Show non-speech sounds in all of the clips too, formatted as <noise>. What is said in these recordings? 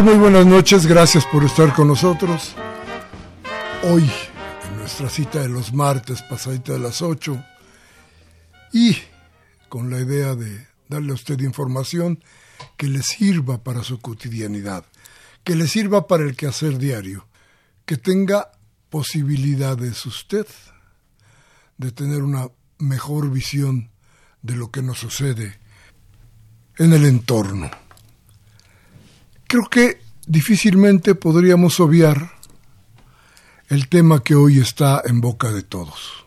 Muy buenas noches, gracias por estar con nosotros. Hoy, en nuestra cita de los martes, pasadita de las 8, y con la idea de darle a usted información que le sirva para su cotidianidad, que le sirva para el quehacer diario, que tenga posibilidades usted de tener una mejor visión de lo que nos sucede en el entorno. Creo que difícilmente podríamos obviar el tema que hoy está en boca de todos.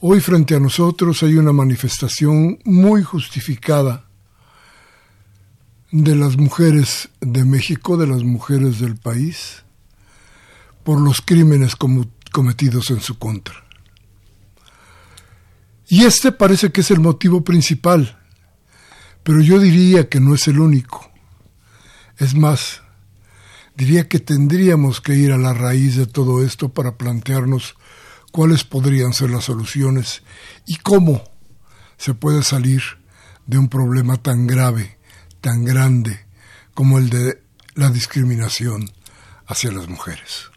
Hoy frente a nosotros hay una manifestación muy justificada de las mujeres de México, de las mujeres del país, por los crímenes cometidos en su contra. Y este parece que es el motivo principal, pero yo diría que no es el único. Es más, diría que tendríamos que ir a la raíz de todo esto para plantearnos cuáles podrían ser las soluciones y cómo se puede salir de un problema tan grave, tan grande como el de la discriminación hacia las mujeres.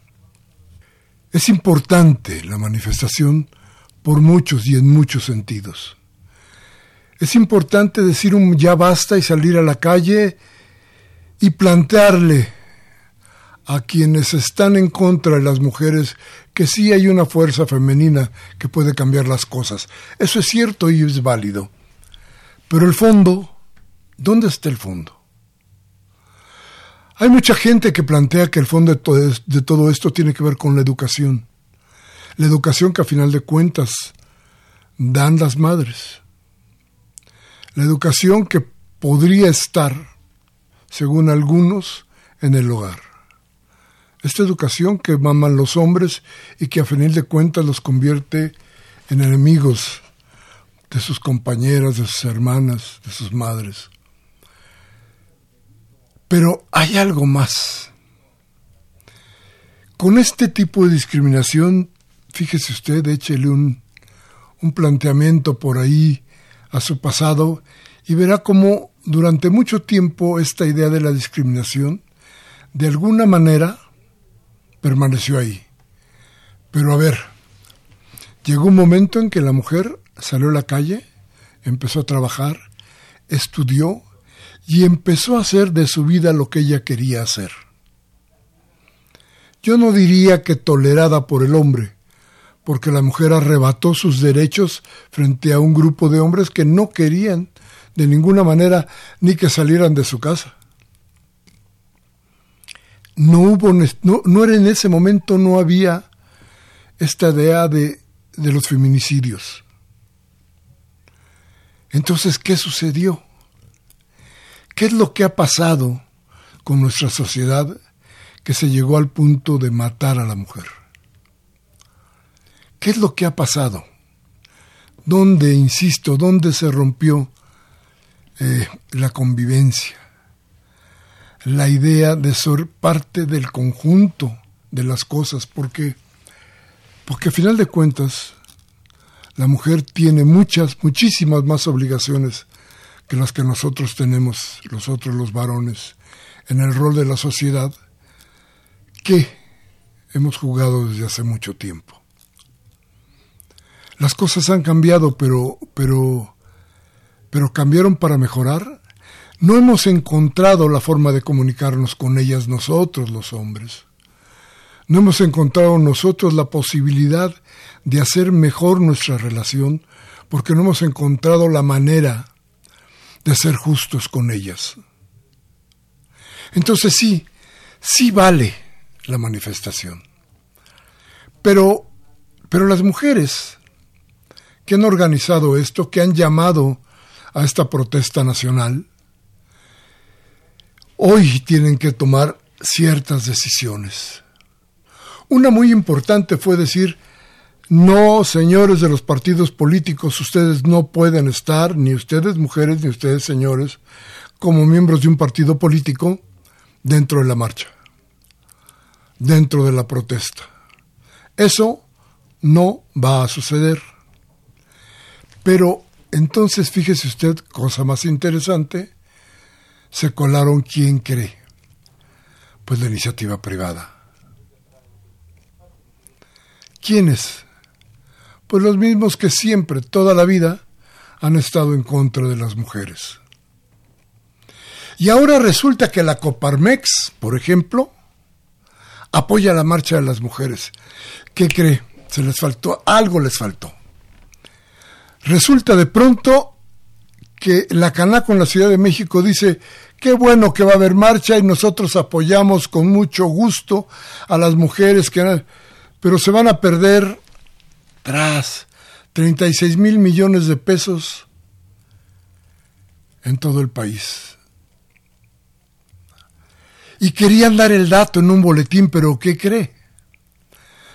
Es importante la manifestación por muchos y en muchos sentidos. Es importante decir un ya basta y salir a la calle y plantearle a quienes están en contra de las mujeres que sí hay una fuerza femenina que puede cambiar las cosas. Eso es cierto y es válido. Pero el fondo, ¿dónde está el fondo? Hay mucha gente que plantea que el fondo de todo, esto tiene que ver con la educación. La educación que a final de cuentas dan las madres. La educación que podría estar según algunos, en el hogar. Esta educación que maman los hombres y que a fin de cuentas los convierte en enemigos de sus compañeras, de sus hermanas, de sus madres. Pero hay algo más. Con este tipo de discriminación, fíjese usted, échele un, un planteamiento por ahí a su pasado y verá cómo durante mucho tiempo esta idea de la discriminación, de alguna manera, permaneció ahí. Pero a ver, llegó un momento en que la mujer salió a la calle, empezó a trabajar, estudió y empezó a hacer de su vida lo que ella quería hacer. Yo no diría que tolerada por el hombre, porque la mujer arrebató sus derechos frente a un grupo de hombres que no querían de ninguna manera ni que salieran de su casa. No hubo, no, no era en ese momento, no había esta idea de, de los feminicidios. Entonces, ¿qué sucedió? ¿Qué es lo que ha pasado con nuestra sociedad que se llegó al punto de matar a la mujer? ¿Qué es lo que ha pasado? ¿Dónde, insisto, dónde se rompió eh, la convivencia, la idea de ser parte del conjunto de las cosas, porque, porque a final de cuentas la mujer tiene muchas, muchísimas más obligaciones que las que nosotros tenemos, nosotros los varones, en el rol de la sociedad que hemos jugado desde hace mucho tiempo. Las cosas han cambiado, pero, pero, pero cambiaron para mejorar. No hemos encontrado la forma de comunicarnos con ellas nosotros, los hombres. No hemos encontrado nosotros la posibilidad de hacer mejor nuestra relación porque no hemos encontrado la manera de ser justos con ellas. Entonces sí, sí vale la manifestación. Pero, pero las mujeres que han organizado esto, que han llamado a esta protesta nacional, hoy tienen que tomar ciertas decisiones. Una muy importante fue decir, no, señores de los partidos políticos, ustedes no pueden estar, ni ustedes mujeres, ni ustedes señores, como miembros de un partido político dentro de la marcha, dentro de la protesta. Eso no va a suceder. Pero entonces, fíjese usted, cosa más interesante, se colaron quién cree. Pues la iniciativa privada. ¿Quiénes? Pues los mismos que siempre, toda la vida, han estado en contra de las mujeres. Y ahora resulta que la Coparmex, por ejemplo, apoya la marcha de las mujeres. ¿Qué cree? Se les faltó, algo les faltó. Resulta de pronto que la Canaco en la Ciudad de México dice, qué bueno que va a haber marcha y nosotros apoyamos con mucho gusto a las mujeres que... Pero se van a perder tras 36 mil millones de pesos en todo el país. Y querían dar el dato en un boletín, pero ¿qué cree?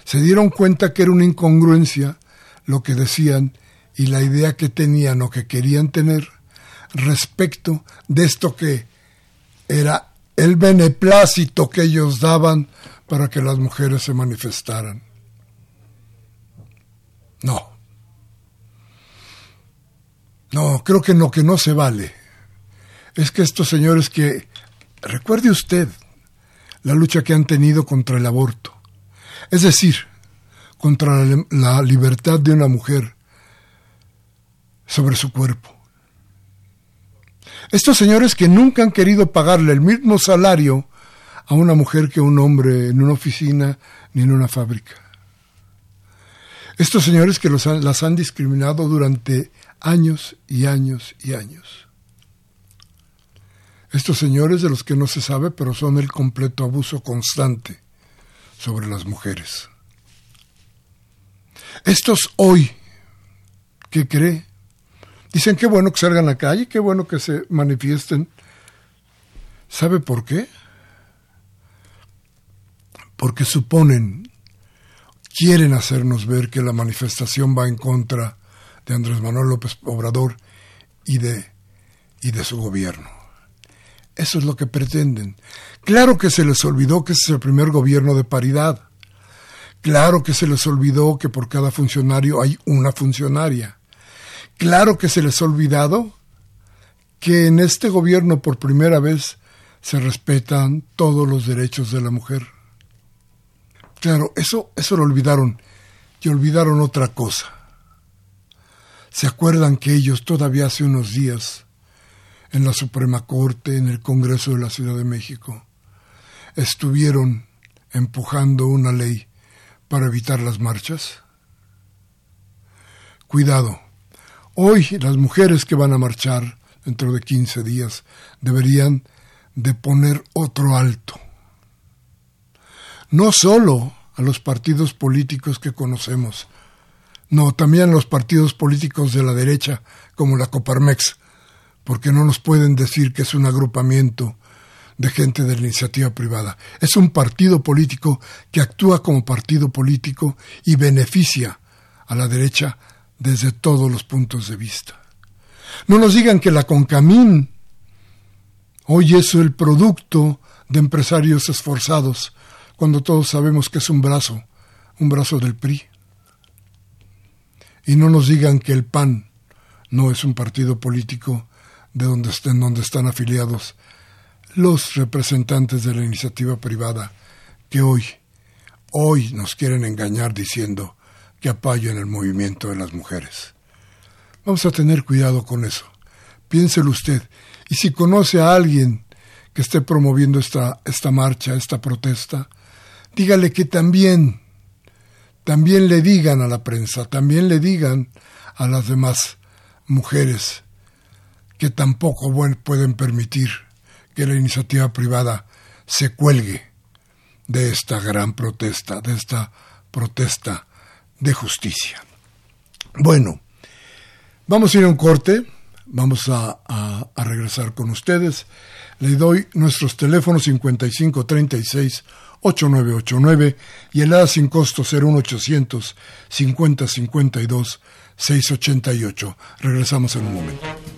Se dieron cuenta que era una incongruencia lo que decían y la idea que tenían o que querían tener respecto de esto que era el beneplácito que ellos daban para que las mujeres se manifestaran. No. No, creo que lo que no se vale es que estos señores que, recuerde usted la lucha que han tenido contra el aborto, es decir, contra la libertad de una mujer sobre su cuerpo. Estos señores que nunca han querido pagarle el mismo salario a una mujer que a un hombre en una oficina ni en una fábrica. Estos señores que las han discriminado durante años y años y años. Estos señores de los que no se sabe, pero son el completo abuso constante sobre las mujeres. Estos hoy, ¿qué cree? Dicen qué bueno que salgan a la calle, qué bueno que se manifiesten. ¿Sabe por qué? Porque suponen quieren hacernos ver que la manifestación va en contra de Andrés Manuel López Obrador y de, y de su gobierno. Eso es lo que pretenden. Claro que se les olvidó que ese es el primer gobierno de paridad. Claro que se les olvidó que por cada funcionario hay una funcionaria. Claro que se les ha olvidado que en este gobierno por primera vez se respetan todos los derechos de la mujer. Claro, eso, eso lo olvidaron. Y olvidaron otra cosa. ¿Se acuerdan que ellos todavía hace unos días, en la Suprema Corte, en el Congreso de la Ciudad de México, estuvieron empujando una ley para evitar las marchas? Cuidado. Hoy las mujeres que van a marchar dentro de 15 días deberían de poner otro alto no solo a los partidos políticos que conocemos, no, también a los partidos políticos de la derecha, como la Coparmex, porque no nos pueden decir que es un agrupamiento de gente de la iniciativa privada. Es un partido político que actúa como partido político y beneficia a la derecha desde todos los puntos de vista. No nos digan que la Concamín hoy es el producto de empresarios esforzados, cuando todos sabemos que es un brazo, un brazo del PRI. Y no nos digan que el PAN no es un partido político de donde estén, donde están afiliados los representantes de la iniciativa privada que hoy, hoy nos quieren engañar diciendo que apoyan el movimiento de las mujeres. Vamos a tener cuidado con eso. Piénselo usted. Y si conoce a alguien que esté promoviendo esta, esta marcha, esta protesta, dígale que también, también le digan a la prensa, también le digan a las demás mujeres que tampoco pueden permitir que la iniciativa privada se cuelgue de esta gran protesta, de esta protesta de justicia. Bueno, vamos a ir a un corte, vamos a, a regresar con ustedes. Le doy nuestros teléfonos 5536 8989 y el A sin costo 01800 5052 688. Regresamos en un momento.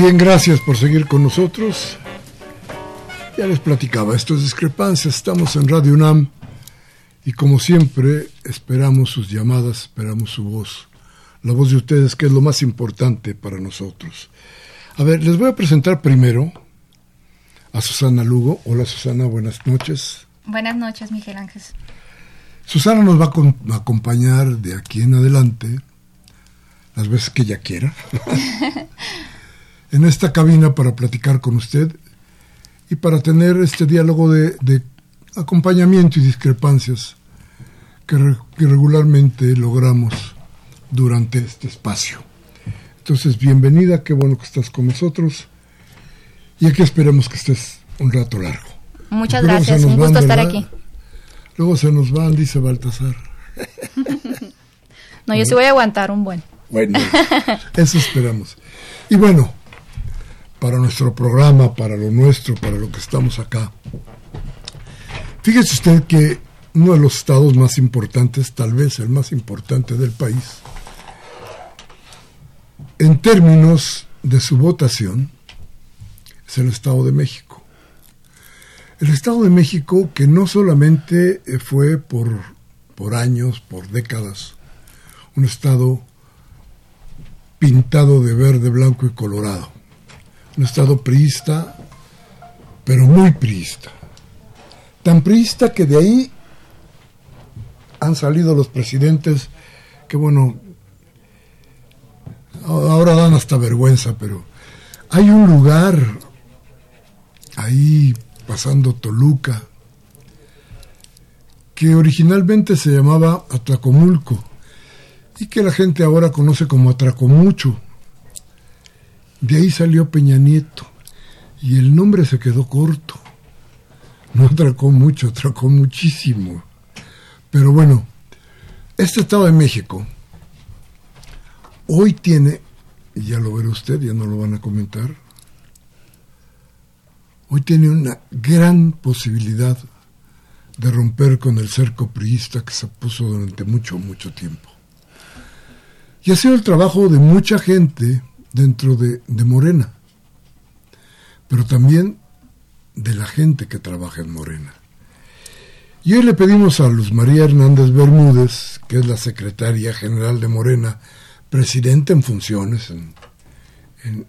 Bien, gracias por seguir con nosotros. Ya les platicaba, esto es Discrepancias, estamos en Radio UNAM y como siempre esperamos sus llamadas, esperamos su voz, la voz de ustedes que es lo más importante para nosotros. A ver, les voy a presentar primero a Susana Lugo. Hola Susana, buenas noches. Buenas noches, Miguel Ángel. Susana nos va a acompañar de aquí en adelante las veces que ella quiera. <laughs> en esta cabina para platicar con usted y para tener este diálogo de, acompañamiento y discrepancias que, regularmente logramos durante este espacio. Entonces, bienvenida, qué bueno que estás con nosotros y aquí esperemos que estés un rato largo. Muchas gracias, un gusto estar aquí. Luego se nos van, dice Baltasar. <laughs> no, yo sí voy a aguantar un buen. Bueno, eso esperamos. Y bueno, para nuestro programa, para lo nuestro, para lo que estamos acá, fíjese usted que uno de los estados más importantes, tal vez el más importante del país, en términos de su votación, es el Estado de México. El Estado de México que no solamente eh, fue por, por años, por décadas, un Estado pintado de verde, blanco y colorado, un Estado priista, pero muy priista. Tan priista que de ahí han salido los presidentes que, bueno, ahora dan hasta vergüenza, pero hay un lugar ahí pasando Toluca que originalmente se llamaba Atlacomulco y que la gente ahora conoce como Atracomucho. De ahí salió Peña Nieto y el nombre se quedó corto. No atracó mucho, atracó muchísimo. Pero bueno, este Estado de México hoy tiene, ya lo verá usted, ya no lo van a comentar, hoy tiene una gran posibilidad de romper con el cerco priista que se puso durante mucho, mucho tiempo. Y ha sido el trabajo de mucha gente dentro de, Morena, pero también de la gente que trabaja en Morena. Y hoy le pedimos a Luz María Hernández Bermúdez, que es la secretaria general de Morena, presidente en funciones en,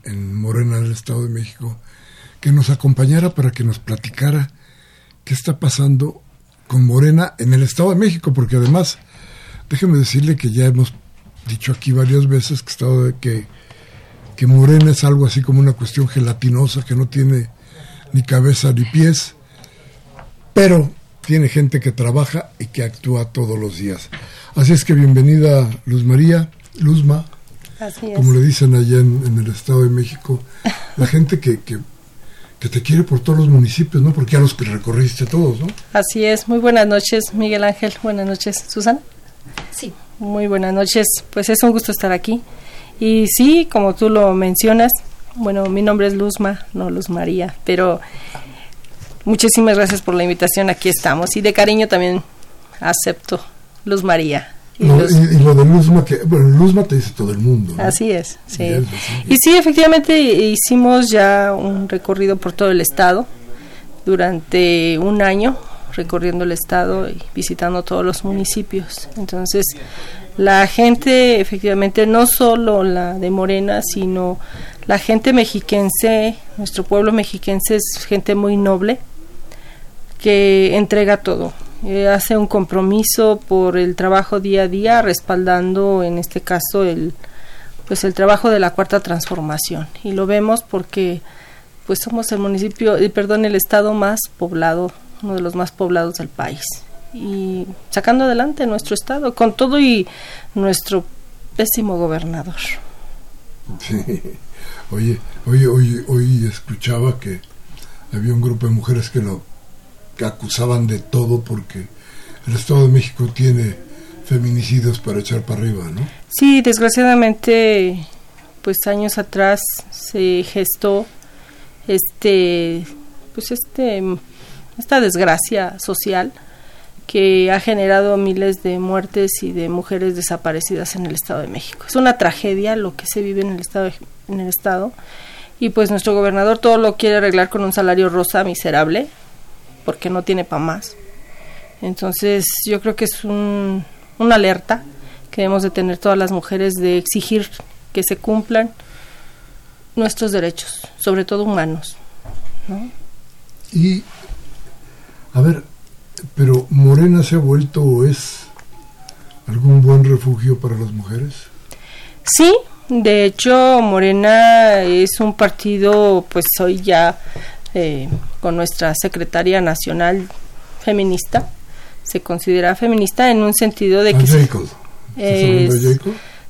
en, Morena del Estado de México, que nos acompañara para que nos platicara qué está pasando con Morena en el Estado de México, porque además, déjeme decirle que ya hemos dicho aquí varias veces que, estado de, que, que Morena es algo así como una cuestión gelatinosa que no tiene ni cabeza ni pies, pero tiene gente que trabaja y que actúa todos los días. Así es que bienvenida Luz María, Luzma, como le dicen allá en, el Estado de México, la gente que, que, te quiere por todos los municipios, ¿no? Porque ya los que recorriste todos, ¿no? Así es. Muy buenas noches, Miguel Ángel. Buenas noches, Susana. Sí. Muy buenas noches. Pues es un gusto estar aquí. Y sí, como tú lo mencionas, bueno, mi nombre es Luzma, no Luz María, pero Muchísimas gracias por la invitación, aquí estamos. Y de cariño también acepto Luz María. Y, lo de Luzma, que, bueno, Luzma te dice todo el mundo. Así es, sí. Y, sí, efectivamente hicimos ya un recorrido por todo el estado durante un año, recorriendo el estado y visitando todos los municipios. Entonces, la gente, efectivamente, no solo la de Morena, sino la gente mexiquense, nuestro pueblo mexiquense es gente muy noble, que entrega todo. Eh, hace un compromiso por el trabajo día a día, respaldando en este caso el pues el trabajo de la cuarta transformación y lo vemos porque pues somos el municipio, perdón, el estado más poblado, uno de los más poblados del país y sacando adelante nuestro estado con todo y nuestro pésimo gobernador. Sí. Oye, oye, oye, hoy escuchaba que había un grupo de mujeres que lo acusaban de todo porque el Estado de México tiene feminicidios para echar para arriba, ¿no? Sí, desgraciadamente, pues años atrás se gestó este, pues este, esta desgracia social que ha generado miles de muertes y de mujeres desaparecidas en el Estado de México. Es una tragedia lo que se vive en el Estado, en el estado y pues nuestro gobernador todo lo quiere arreglar con un salario rosa miserable porque no tiene para más. Entonces yo creo que es un, una alerta que debemos de tener todas las mujeres de exigir que se cumplan nuestros derechos, sobre todo humanos. Y, a ver, pero Morena se ha vuelto o es algún buen refugio para las mujeres? Sí, de hecho Morena es un partido, pues hoy ya eh, con nuestra secretaria nacional feminista. Se considera feminista en un sentido de que... es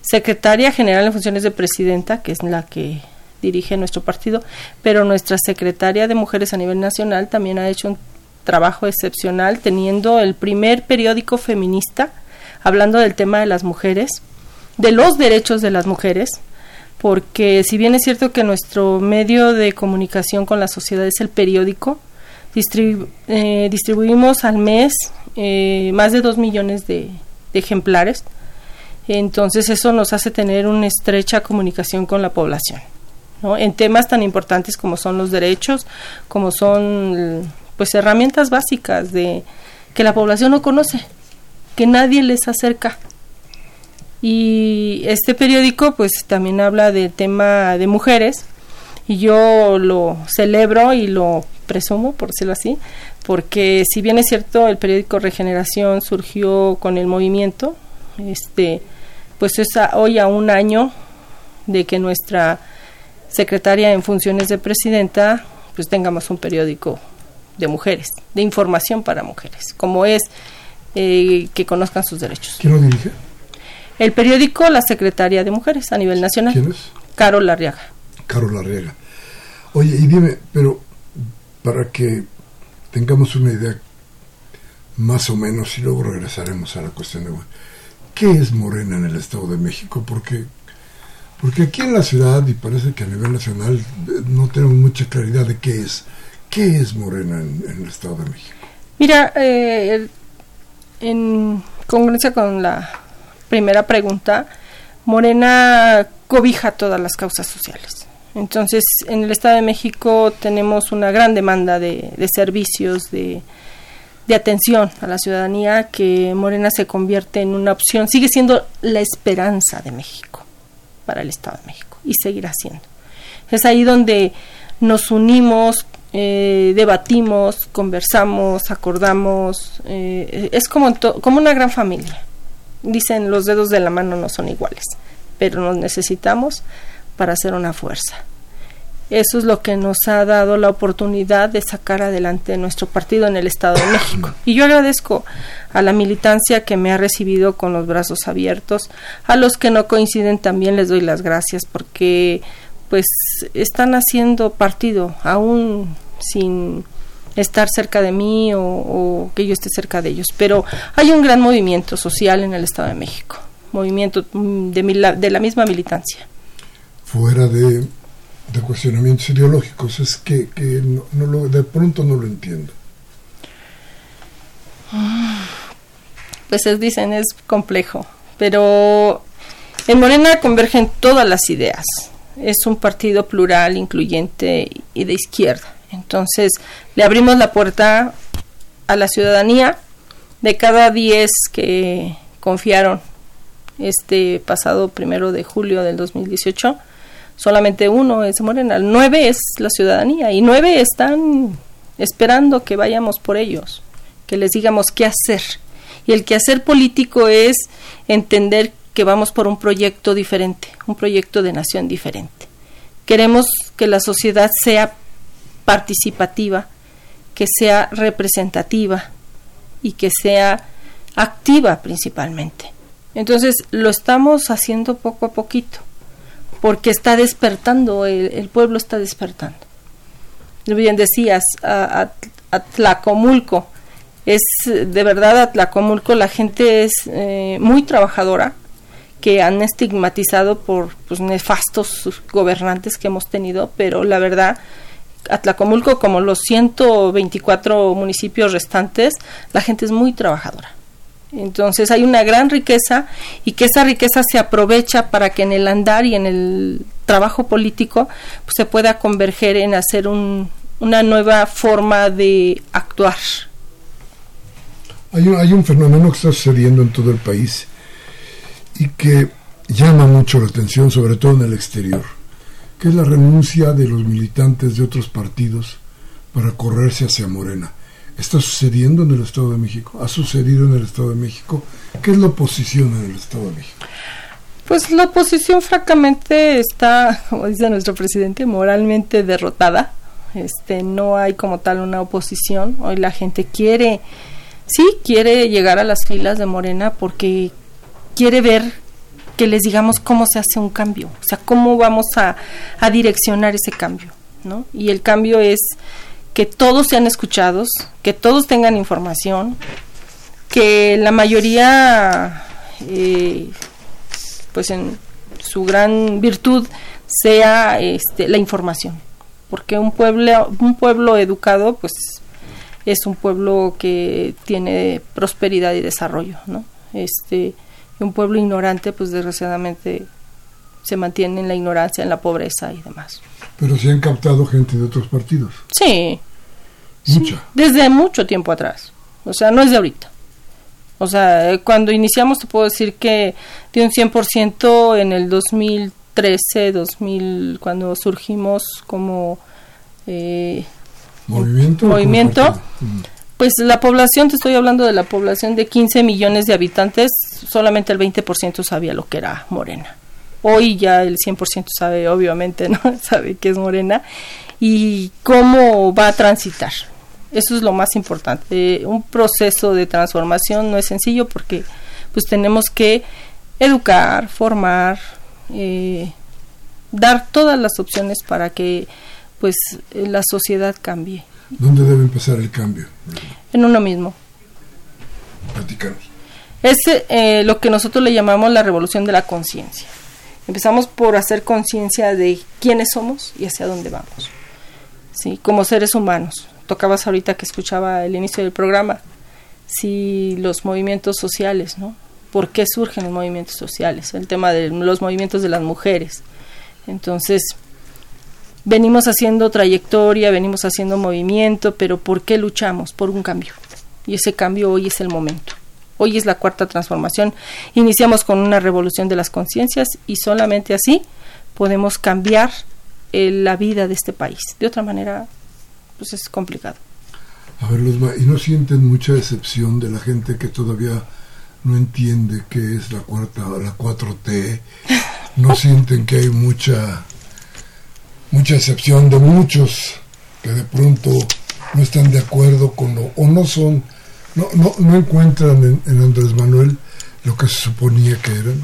secretaria general en funciones de presidenta, que es la que dirige nuestro partido, pero nuestra secretaria de mujeres a nivel nacional también ha hecho un trabajo excepcional teniendo el primer periódico feminista hablando del tema de las mujeres de los derechos de las mujeres, porque si bien es cierto que nuestro medio de comunicación con la sociedad es el periódico, eh, distribuimos al mes eh, más de dos millones de, ejemplares, entonces eso nos hace tener una estrecha comunicación con la población. en temas tan importantes como son los derechos, como son pues herramientas básicas de que la población no conoce, que nadie les acerca. Y este periódico pues también habla del tema de mujeres y yo lo celebro y lo presumo, por decirlo así, porque si bien es cierto el periódico Regeneración surgió con el movimiento, este pues es hoy a un año de que nuestra secretaria en funciones de presidenta pues tengamos un periódico de mujeres, de información para mujeres, como es eh, que conozcan sus derechos. ¿Quién lo dirige? El periódico La Secretaria de Mujeres a nivel nacional. ¿Quién es? Carol Larriaga. Carol Larriaga. Oye, y dime, pero para que tengamos una idea más o menos y luego regresaremos a la cuestión de ¿qué es Morena en el Estado de México? Porque porque aquí en la ciudad y parece que a nivel nacional eh, no tenemos mucha claridad de qué es. ¿Qué es Morena en, el Estado de México? Mira, eh, en congruencia con la primera pregunta, Morena cobija todas las causas sociales. Entonces, en el Estado de México tenemos una gran demanda de, servicios, de, de, atención a la ciudadanía, que Morena se convierte en una opción, sigue siendo la esperanza de México para el Estado de México y seguirá siendo. Es ahí donde nos unimos eh, debatimos, conversamos, acordamos, eh, es como, como una gran familia. Dicen los dedos de la mano no son iguales, pero nos necesitamos para hacer una fuerza. Eso es lo que nos ha dado la oportunidad de sacar adelante nuestro partido en el Estado de México. <coughs> Y yo agradezco a la militancia que me ha recibido con los brazos abiertos. A los que no coinciden también les doy las gracias porque pues están haciendo partido, aún sin estar cerca de mí o, que yo esté cerca de ellos. Pero hay un gran movimiento social en el Estado de México, movimiento mm, de, de la misma militancia. Fuera de, cuestionamientos ideológicos, es que, no, lo, de pronto no lo entiendo. <sighs> Pues es, dicen, es complejo, pero en Morena convergen todas las ideas es un partido plural, incluyente y de izquierda. Entonces, le abrimos la puerta a la ciudadanía de cada 10 que confiaron este pasado primero de julio del 2018, solamente uno es Morena, nueve es la ciudadanía y nueve están esperando que vayamos por ellos, que les digamos qué hacer. Y el quehacer político es entender que vamos por un proyecto diferente, un proyecto de nación diferente. Queremos que la sociedad sea participativa, que sea representativa y que sea activa principalmente. Entonces lo estamos haciendo poco a poquito, porque está despertando, el, pueblo está despertando. Bien decías, a, Tlacomulco, es de verdad a Tlacomulco la gente es eh, muy trabajadora, que han estigmatizado por pues, nefastos gobernantes que hemos tenido, pero la verdad, Atlacomulco, como los 124 municipios restantes, la gente es muy trabajadora. Entonces hay una gran riqueza y que esa riqueza se aprovecha para que en el andar y en el trabajo político pues, se pueda converger en hacer un, una nueva forma de actuar. Hay un, hay un fenómeno que está sucediendo en todo el país y que llama mucho la atención, sobre todo en el exterior, que es la renuncia de los militantes de otros partidos para correrse hacia Morena. ¿Está sucediendo en el Estado de México? ¿Ha sucedido en el Estado de México? ¿Qué es la oposición en el Estado de México? Pues la oposición francamente está, como dice nuestro presidente, moralmente derrotada. Este, no hay como tal una oposición. Hoy la gente quiere, sí, quiere llegar a las filas de Morena porque quiere ver que les digamos cómo se hace un cambio, o sea, cómo vamos a, direccionar ese cambio, ¿no? Y el cambio es que todos sean escuchados, que todos tengan información, que la mayoría eh, pues en su gran virtud sea este, la información, porque un pueblo, un pueblo educado, pues es un pueblo que tiene prosperidad y desarrollo, ¿no? Este, un pueblo ignorante, pues desgraciadamente se mantiene en la ignorancia, en la pobreza y demás. Pero se han captado gente de otros partidos. Sí. Mucha. desde mucho tiempo atrás. O sea, no es de ahorita. O sea, cuando iniciamos te puedo decir que de un 100% en el 2013, 2000, cuando surgimos como eh, movimiento. movimiento pues la población, te estoy hablando de la población de 15 millones de habitantes, solamente el 20% sabía lo que era Morena. Hoy ya el 100% sabe, obviamente, <laughs> ¿no? sabe que es Morena y cómo va a transitar. Eso es lo más importante. Un proceso de transformación no es sencillo porque pues tenemos que educar, formar, eh, dar todas las opciones para que pues la sociedad cambie. ¿Dónde debe empezar el cambio? En uno mismo. Practicarnos. Es eh, lo que nosotros le llamamos la revolución de la conciencia. Empezamos por hacer conciencia de quiénes somos y hacia dónde vamos. ¿Sí? Como seres humanos tocabas ahorita que escuchaba el inicio del programa, si los movimientos sociales, ¿no? ¿Por qué surgen los movimientos sociales? El tema de los movimientos de las mujeres. Entonces, venimos haciendo trayectoria, venimos haciendo movimiento, pero ¿por qué luchamos? Por un cambio. Y ese cambio hoy es el momento. Hoy es la cuarta transformación. Iniciamos con una revolución de las conciencias y solamente así podemos cambiar eh, la vida de este país. De otra manera, pues es complicado. A ver, los ¿y no sienten mucha decepción de la gente que todavía no entiende qué es la cuarta, la 4T? ¿No sienten que hay mucha, mucha decepción de muchos que de pronto no están de acuerdo con lo, o no son, no, no, no encuentran en, en Andrés Manuel lo que se suponía que eran?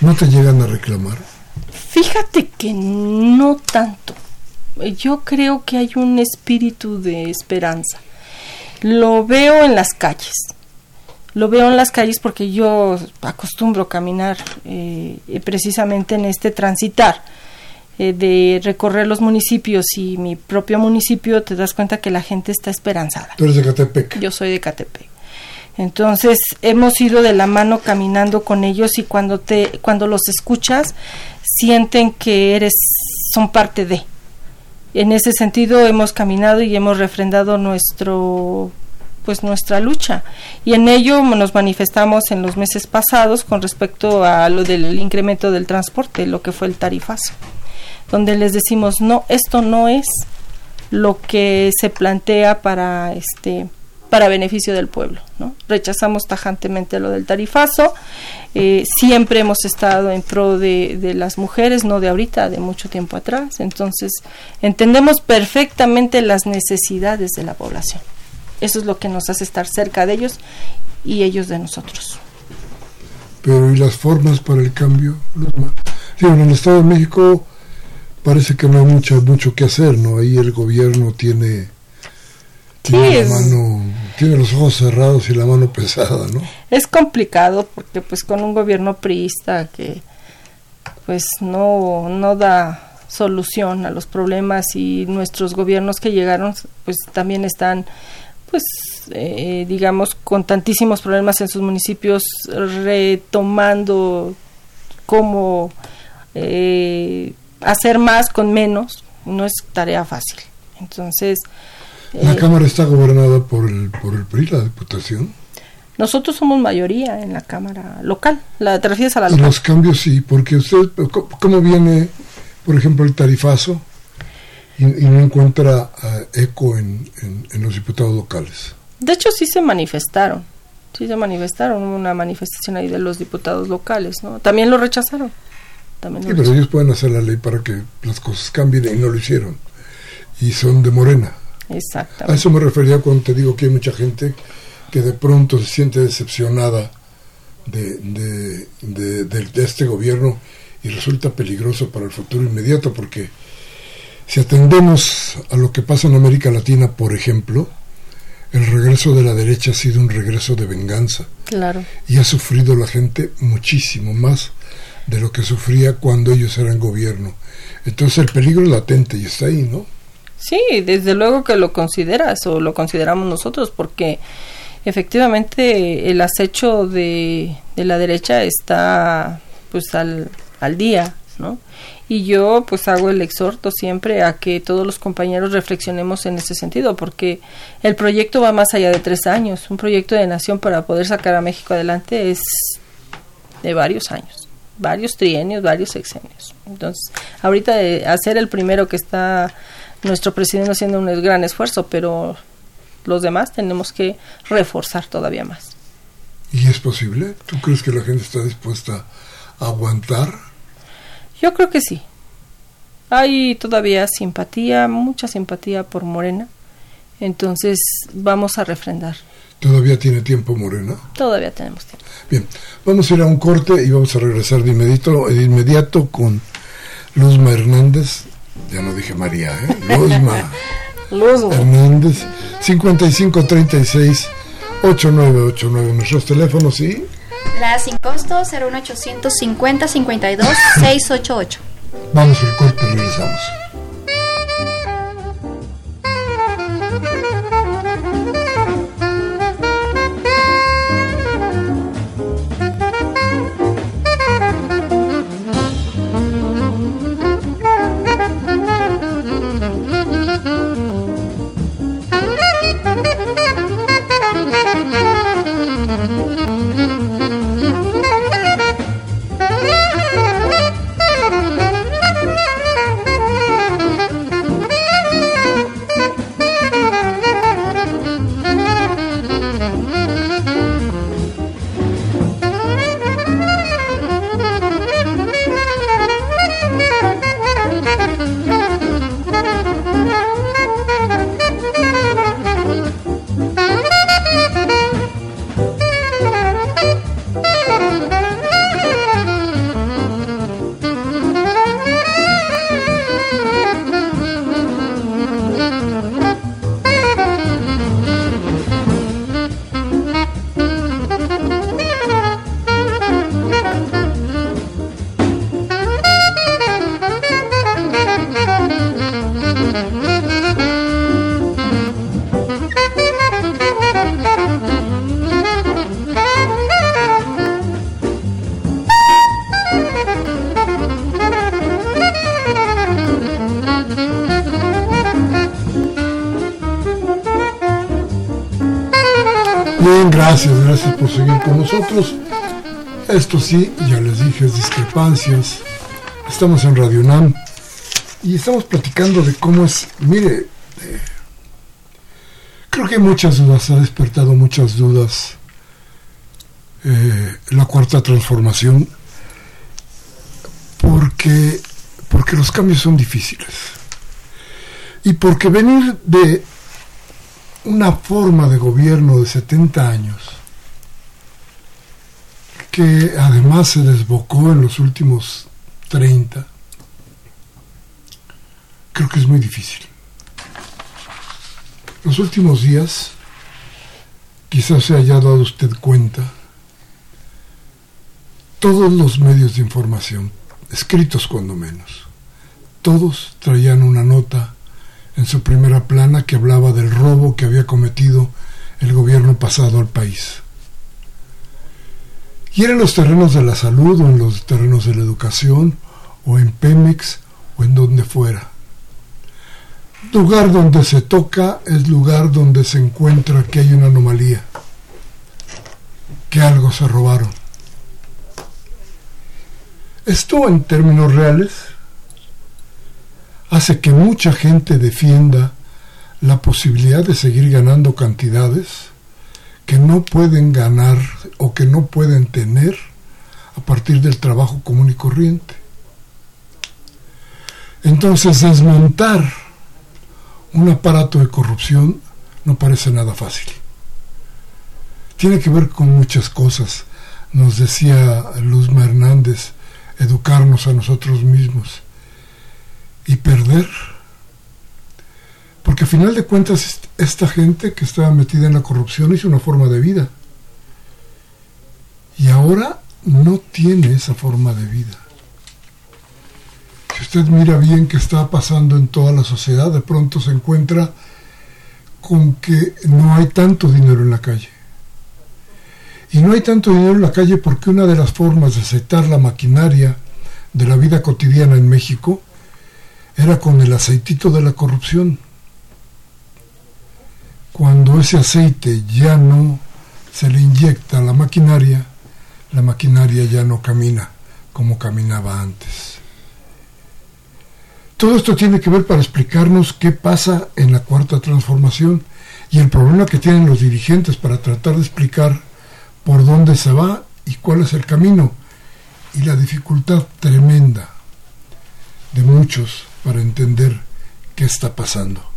¿No te llegan a reclamar? Fíjate que no tanto yo creo que hay un espíritu de esperanza. Lo veo en las calles. Lo veo en las calles porque yo acostumbro caminar eh, precisamente en este transitar eh, de recorrer los municipios y mi propio municipio, te das cuenta que la gente está esperanzada. Tú eres de Catepec. Yo soy de Catepec. Entonces hemos ido de la mano caminando con ellos y cuando te cuando los escuchas sienten que eres son parte de en ese sentido hemos caminado y hemos refrendado nuestro pues nuestra lucha y en ello nos manifestamos en los meses pasados con respecto a lo del incremento del transporte, lo que fue el tarifazo, donde les decimos no, esto no es lo que se plantea para este para beneficio del pueblo. ¿no? Rechazamos tajantemente lo del tarifazo, eh, siempre hemos estado en pro de, de, las mujeres, no de ahorita, de mucho tiempo atrás, entonces entendemos perfectamente las necesidades de la población. Eso es lo que nos hace estar cerca de ellos y ellos de nosotros. Pero ¿y las formas para el cambio? Sí, en el Estado de México parece que no hay mucho, mucho que hacer, ¿no? Ahí el gobierno tiene tiene, mano, tiene los ojos cerrados y la mano pesada, ¿no? Es complicado porque pues con un gobierno priista que pues no, no da solución a los problemas y nuestros gobiernos que llegaron pues también están pues eh, digamos con tantísimos problemas en sus municipios retomando cómo eh, hacer más con menos no es tarea fácil entonces la Cámara está gobernada por el, por el PRI, la Diputación. Nosotros somos mayoría en la Cámara local, la te refieres a la local. Los cambios sí, porque usted, ¿cómo viene, por ejemplo, el tarifazo y, no encuentra eh, eco en, en, los diputados locales? De hecho, sí se manifestaron, sí se manifestaron, una manifestación ahí de los diputados locales, ¿no? También lo rechazaron. También sí, pero ellos pueden hacer la ley para que las cosas cambien y no lo hicieron. Y son de Morena. Exactamente. A eso me refería cuando te digo que hay mucha gente que de pronto se siente decepcionada de, de, este gobierno y resulta peligroso para el futuro inmediato porque si atendemos a lo que pasa en América Latina, por ejemplo, el regreso de la derecha ha sido un regreso de venganza. Claro. Y ha sufrido la gente muchísimo más de lo que sufría cuando ellos eran gobierno. Entonces el peligro es latente y está ahí, ¿no? Sí, desde luego que lo consideras o lo consideramos nosotros porque efectivamente el acecho de, de la derecha está pues al, al día, ¿no? Y yo pues hago el exhorto siempre a que todos los compañeros reflexionemos en ese sentido, porque el proyecto va más allá de tres años. Un proyecto de nación para poder sacar a México adelante es de varios años, varios trienios, varios sexenios. Entonces, ahorita de hacer el primero que está nuestro presidente haciendo un gran esfuerzo, pero los demás tenemos que reforzar todavía más. ¿Y es posible? ¿Tú crees que la gente está dispuesta a aguantar yo creo que sí. Hay todavía simpatía, mucha simpatía por Morena. Entonces vamos a refrendar. ¿Todavía tiene tiempo Morena? Todavía tenemos tiempo. Bien, vamos a ir a un corte y vamos a regresar de inmediato, de inmediato con Luzma Hernández. Ya no dije María, ¿eh? <laughs> Luzma, Luzma. Hernández. 5536 8989. Nuestros teléfonos, ¿sí? La sin costo 01850 52 688. Vamos al corte y regresamos. Estamos en Radio NAM y estamos platicando de cómo es, mire, eh, creo que muchas dudas, ha despertado muchas dudas eh, la cuarta transformación porque, porque los cambios son difíciles y porque venir de una forma de gobierno de 70 años que además se desbocó en los últimos 30, creo que es muy difícil. Los últimos días, quizás se haya dado usted cuenta, todos los medios de información, escritos cuando menos, todos traían una nota en su primera plana que hablaba del robo que había cometido el gobierno pasado al país. Y en los terrenos de la salud o en los terrenos de la educación o en Pemex o en donde fuera. Lugar donde se toca es lugar donde se encuentra que hay una anomalía, que algo se robaron. Esto en términos reales hace que mucha gente defienda la posibilidad de seguir ganando cantidades que no pueden ganar o que no pueden tener a partir del trabajo común y corriente. Entonces desmontar un aparato de corrupción no parece nada fácil. Tiene que ver con muchas cosas, nos decía Luzma Hernández, educarnos a nosotros mismos y perder. Porque a final de cuentas esta gente que estaba metida en la corrupción hizo una forma de vida. Y ahora no tiene esa forma de vida. Si usted mira bien qué está pasando en toda la sociedad, de pronto se encuentra con que no hay tanto dinero en la calle. Y no hay tanto dinero en la calle porque una de las formas de aceptar la maquinaria de la vida cotidiana en México era con el aceitito de la corrupción. Cuando ese aceite ya no se le inyecta a la maquinaria, la maquinaria ya no camina como caminaba antes. Todo esto tiene que ver para explicarnos qué pasa en la cuarta transformación y el problema que tienen los dirigentes para tratar de explicar por dónde se va y cuál es el camino y la dificultad tremenda de muchos para entender qué está pasando.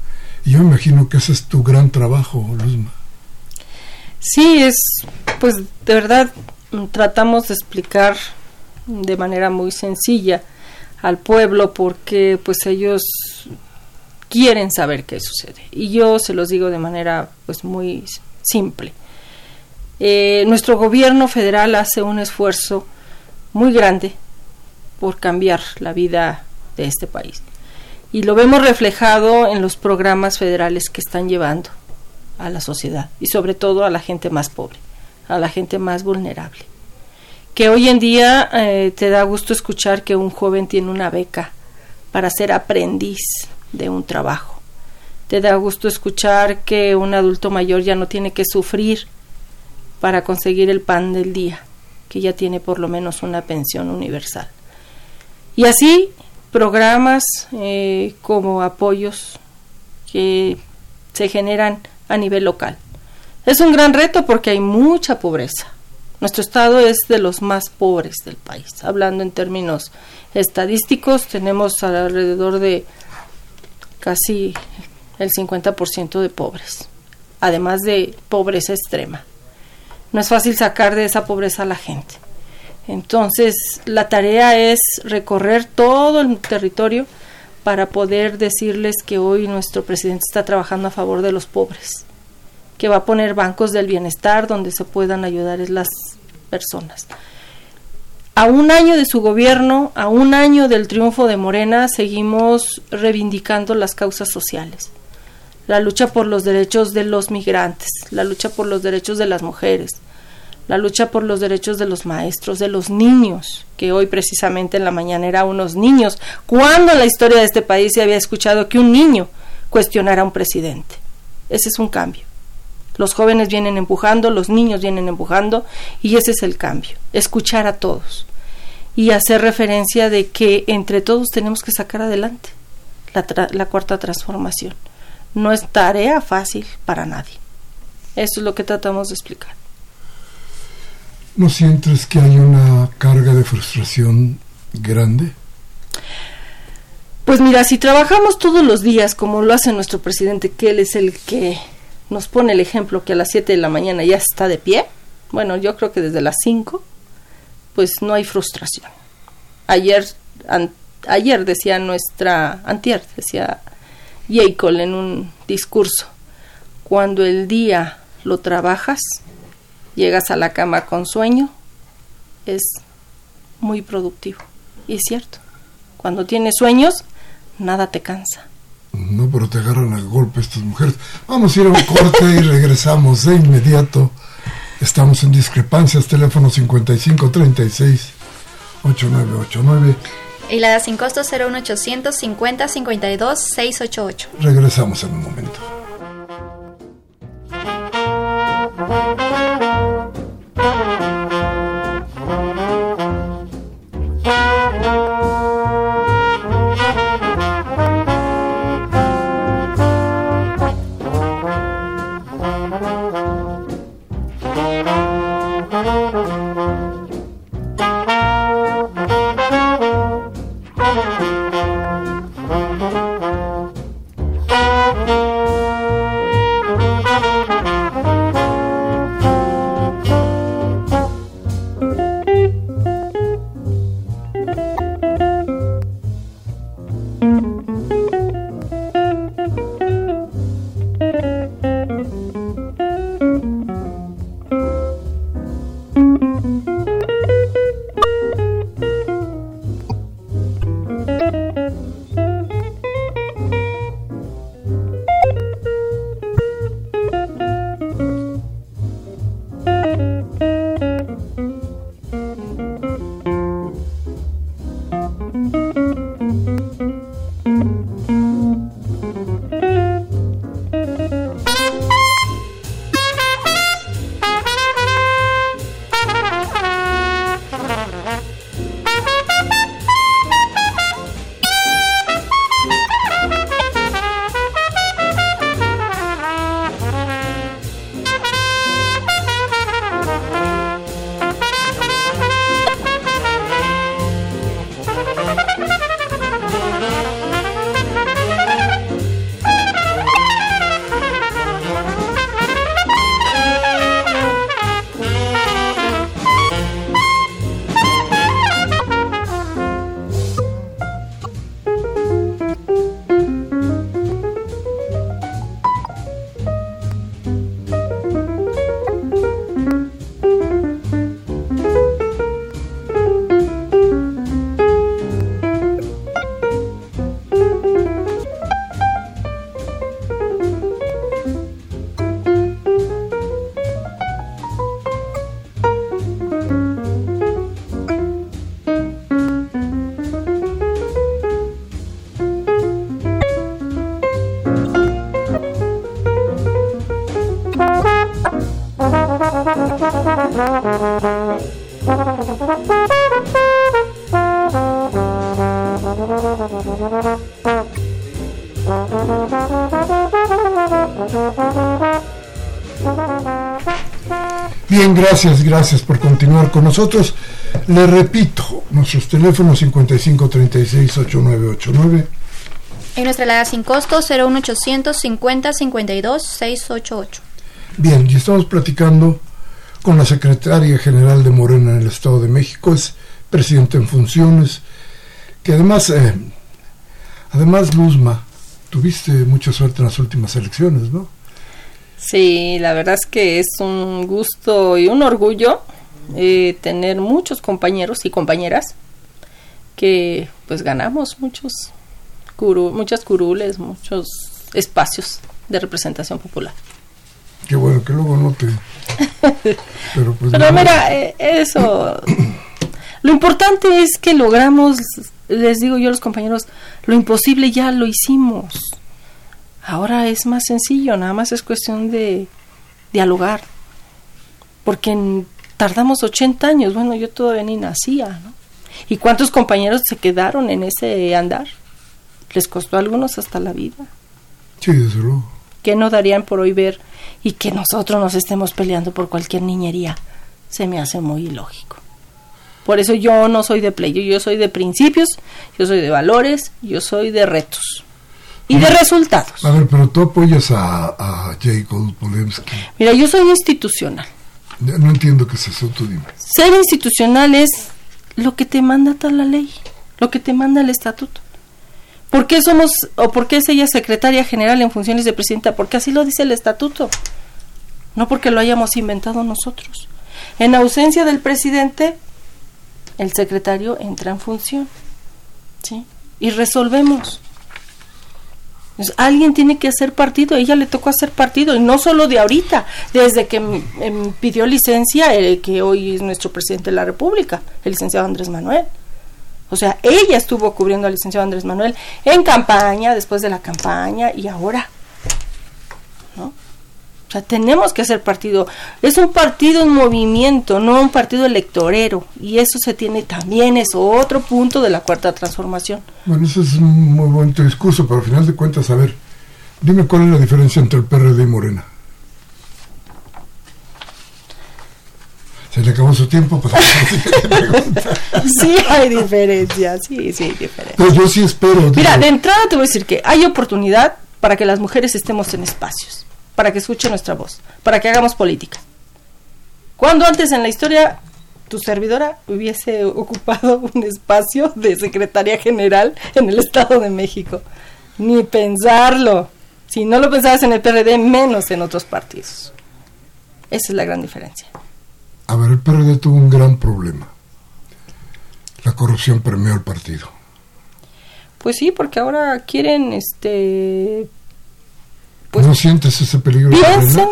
Y yo imagino que ese es tu gran trabajo, Luzma. Sí, es, pues de verdad tratamos de explicar de manera muy sencilla al pueblo porque pues ellos quieren saber qué sucede. Y yo se los digo de manera pues muy simple. Eh, nuestro gobierno federal hace un esfuerzo muy grande por cambiar la vida de este país y lo vemos reflejado en los programas federales que están llevando a la sociedad y sobre todo a la gente más pobre, a la gente más vulnerable. Que hoy en día eh, te da gusto escuchar que un joven tiene una beca para ser aprendiz de un trabajo. Te da gusto escuchar que un adulto mayor ya no tiene que sufrir para conseguir el pan del día, que ya tiene por lo menos una pensión universal. Y así programas eh, como apoyos que se generan a nivel local. Es un gran reto porque hay mucha pobreza. Nuestro estado es de los más pobres del país. Hablando en términos estadísticos, tenemos alrededor de casi el 50% de pobres, además de pobreza extrema. No es fácil sacar de esa pobreza a la gente. Entonces, la tarea es recorrer todo el territorio para poder decirles que hoy nuestro presidente está trabajando a favor de los pobres, que va a poner bancos del bienestar donde se puedan ayudar las personas. A un año de su gobierno, a un año del triunfo de Morena, seguimos reivindicando las causas sociales. La lucha por los derechos de los migrantes, la lucha por los derechos de las mujeres, la lucha por los derechos de los maestros, de los niños, que hoy precisamente en la mañana era unos niños. ¿Cuándo en la historia de este país se había escuchado que un niño cuestionara a un presidente? Ese es un cambio. Los jóvenes vienen empujando, los niños vienen empujando y ese es el cambio, escuchar a todos y hacer referencia de que entre todos tenemos que sacar adelante la, la cuarta transformación. No es tarea fácil para nadie. Eso es lo que tratamos de explicar. ¿No sientes que hay una carga de frustración grande? Pues mira, si trabajamos todos los días como lo hace nuestro presidente, que él es el que nos pone el ejemplo que a las 7 de la mañana ya está de pie, bueno, yo creo que desde las 5, pues no hay frustración. Ayer, ayer decía nuestra, antier, decía Jacob en un discurso, cuando el día lo trabajas, llegas a la cama con sueño, es muy productivo. Y es cierto, cuando tienes sueños, nada te cansa. No, pero te agarran a golpe estas mujeres. Vamos a ir a un corte y regresamos de inmediato. Estamos en discrepancias, teléfono 5536-8989. Y la de sin costo 01800 50 52 688. Regresamos en un momento. Gracias, gracias por continuar con nosotros. Le repito, nuestros teléfonos 5536-8989. Y nuestra alada sin costo 01800 50 52 688. Bien, y estamos platicando con la secretaria general de Morena en el Estado de México, es presidente en funciones, que además, eh, además Luzma, tuviste mucha suerte en las últimas elecciones, ¿no? Sí, la verdad es que es un gusto y un orgullo eh, tener muchos compañeros y compañeras que pues ganamos muchos muchas curules, muchos espacios de representación popular. Qué bueno que luego no te... <laughs> Pero, pues, mira, eh, eso... Lo importante es que logramos, les digo yo a los compañeros, lo imposible ya lo hicimos. Ahora es más sencillo, nada más es cuestión de dialogar. Porque tardamos 80 años, bueno, yo todavía ni nacía, ¿no? ¿Y cuántos compañeros se quedaron en ese andar? Les costó a algunos hasta la vida. Sí, desde luego. ¿Qué no darían por hoy ver y que nosotros nos estemos peleando por cualquier niñería? Se me hace muy ilógico. Por eso yo no soy de pleito, yo soy de principios, yo soy de valores, yo soy de retos y de resultados. A ver, pero tú apoyas a, a Jacob Polemski. Mira, yo soy institucional. No entiendo qué es eso, tú dime. Ser institucional es lo que te manda tal la ley, lo que te manda el estatuto. ¿Por qué somos o por qué es ella secretaria general en funciones de presidenta? Porque así lo dice el estatuto. No porque lo hayamos inventado nosotros. En ausencia del presidente, el secretario entra en función. ¿Sí? Y resolvemos alguien tiene que hacer partido, ella le tocó hacer partido, y no solo de ahorita, desde que pidió licencia, el que hoy es nuestro presidente de la República, el licenciado Andrés Manuel. O sea, ella estuvo cubriendo al licenciado Andrés Manuel en campaña, después de la campaña y ahora. ¿No? Sea, tenemos que hacer partido. Es un partido en movimiento, no un partido electorero. Y eso se tiene también, es otro punto de la cuarta transformación. Bueno, ese es un muy buen discurso, pero al final de cuentas, a ver, dime cuál es la diferencia entre el PRD y Morena. Se le acabó su tiempo, pues. <laughs> sí hay diferencia, sí, sí hay diferencia. Pero yo sí espero. Mira, de entrada te voy a decir que hay oportunidad para que las mujeres estemos en espacios para que escuche nuestra voz, para que hagamos política. Cuando antes en la historia tu servidora hubiese <laughs> ocupado un espacio de secretaria general en el Estado de México? Ni pensarlo. Si no lo pensabas en el PRD, menos en otros partidos. Esa es la gran diferencia. A ver, el PRD tuvo un gran problema. La corrupción permeó el partido. Pues sí, porque ahora quieren este pues, ¿No sientes ese peligro? Piensen,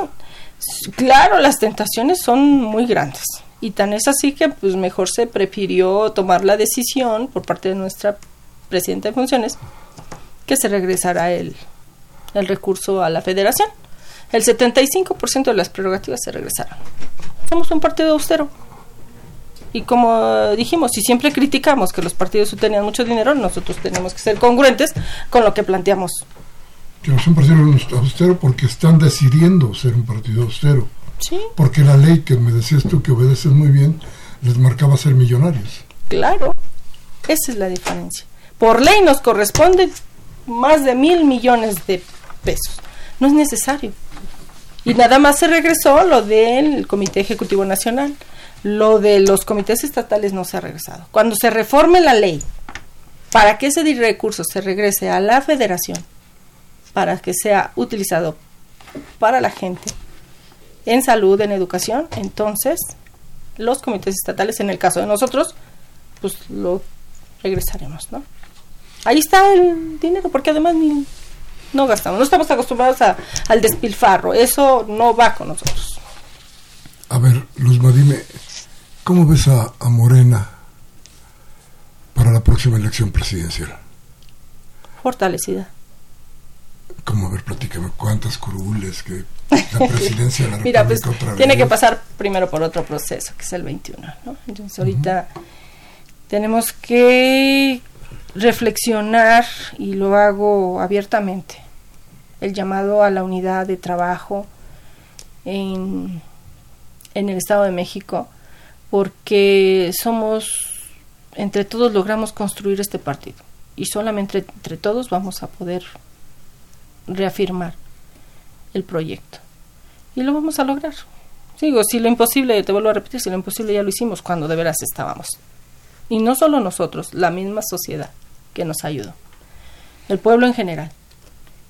claro, las tentaciones son muy grandes. Y tan es así que pues mejor se prefirió tomar la decisión por parte de nuestra presidenta de funciones que se regresara el, el recurso a la federación. El 75% de las prerrogativas se regresaron. Somos un partido austero. Y como dijimos, si siempre criticamos que los partidos tenían mucho dinero, nosotros tenemos que ser congruentes con lo que planteamos que no son partidos austero porque están decidiendo ser un partido austero. Sí. Porque la ley que me decías tú que obedeces muy bien les marcaba ser millonarios. Claro, esa es la diferencia. Por ley nos corresponde más de mil millones de pesos. No es necesario. Y nada más se regresó lo del Comité Ejecutivo Nacional. Lo de los comités estatales no se ha regresado. Cuando se reforme la ley para que ese recurso se regrese a la federación, para que sea utilizado para la gente en salud, en educación, entonces los comités estatales, en el caso de nosotros, pues lo regresaremos, ¿no? Ahí está el dinero, porque además ni, no gastamos, no estamos acostumbrados a, al despilfarro, eso no va con nosotros. A ver, Luzma, dime, ¿cómo ves a, a Morena para la próxima elección presidencial? Fortalecida Como, a ver, platícame, ¿cuántas curules? que la <laughs> presidencia de la Mira, pues tiene que pasar primero por otro proceso, que es el 21, ¿no? Entonces ahorita tenemos que reflexionar, y lo hago abiertamente, el llamado a la unidad de trabajo en, en el Estado de México, porque somos, entre todos logramos construir este partido, y solamente entre todos vamos a poder reafirmar el proyecto. Y lo vamos a lograr. Digo, si lo imposible, te vuelvo a repetir, si lo imposible ya lo hicimos cuando de veras estábamos. Y no solo nosotros, la misma sociedad que nos ayudó. El pueblo en general.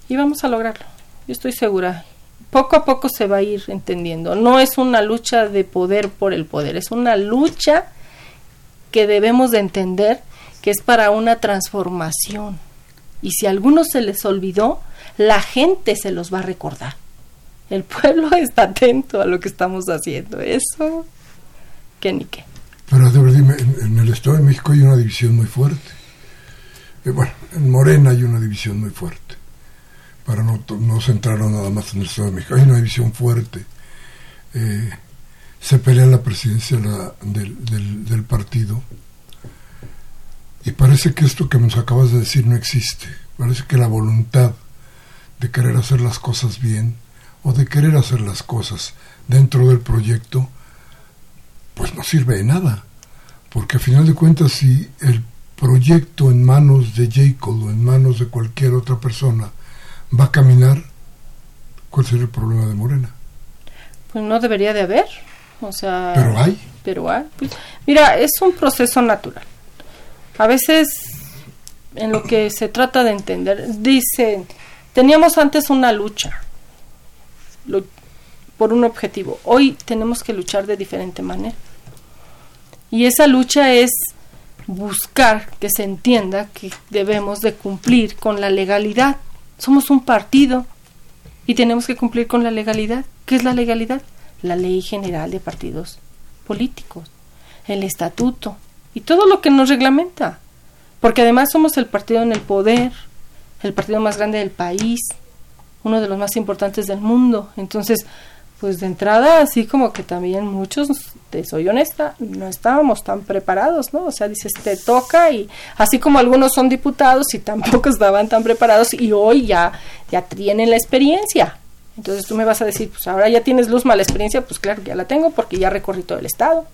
Y vamos a lograrlo. Yo estoy segura. Poco a poco se va a ir entendiendo. No es una lucha de poder por el poder, es una lucha que debemos de entender que es para una transformación. Y si a algunos se les olvidó, la gente se los va a recordar. El pueblo <laughs> está atento a lo que estamos haciendo. Eso, que ni qué. Pero dime, en, el Estado de México hay una división muy fuerte. Eh, bueno, en Morena hay una división muy fuerte. Para no, no centrarnos nada más en el Estado de México. Hay una división fuerte. Eh, se pelea la presidencia del, del, del partido. Y parece que esto que nos acabas de decir no existe. Parece que la voluntad de querer hacer las cosas bien o de querer hacer las cosas dentro del proyecto, pues no sirve de nada. Porque a final de cuentas, si el proyecto en manos de Jacob o en manos de cualquier otra persona va a caminar, ¿cuál sería el problema de Morena? Pues no debería de haber. O sea, pero hay. Pero hay. Pues, mira, es un proceso natural. A veces, en lo que se trata de entender, dicen Teníamos antes una lucha por un objetivo. Hoy tenemos que luchar de diferente manera. Y esa lucha es buscar que se entienda que debemos de cumplir con la legalidad. Somos un partido y tenemos que cumplir con la legalidad. ¿Qué es la legalidad? La ley general de partidos políticos, el estatuto y todo lo que nos reglamenta. Porque además somos el partido en el poder, el partido más grande del país, uno de los más importantes del mundo. Entonces, pues de entrada, así como que también muchos, te soy honesta, no estábamos tan preparados, ¿no? O sea, dices, te toca y así como algunos son diputados y tampoco <laughs> estaban tan preparados y hoy ya, ya tienen la experiencia. Entonces tú me vas a decir, pues ahora ya tienes luz mala experiencia, pues claro que ya la tengo porque ya recorrí todo el estado.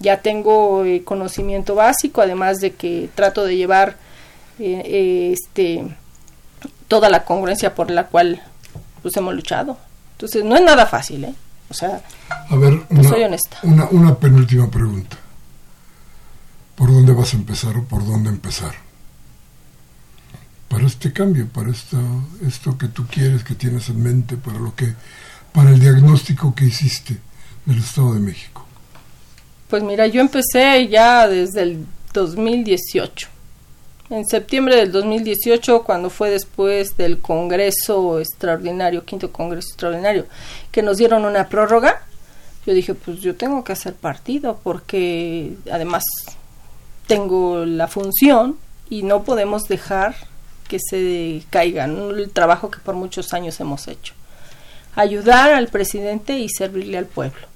Ya tengo eh, conocimiento básico, además de que trato de llevar eh, este, toda la congruencia por la cual pues hemos luchado. Entonces no es nada fácil, ¿eh? O sea, a ver, una, soy honesta. Una, una penúltima pregunta. ¿Por dónde vas a empezar o por dónde empezar? Para este cambio, para esto, esto que tú quieres, que tienes en mente, para lo que, para el diagnóstico que hiciste del Estado de México. Pues mira, yo empecé ya desde el 2018 en septiembre del 2018, cuando fue después del Congreso Extraordinario, quinto Congreso Extraordinario, que nos dieron una prórroga, yo dije, pues yo tengo que hacer partido porque además tengo la función y no podemos dejar que se caiga el trabajo que por muchos años hemos hecho. Ayudar al presidente y servirle al pueblo.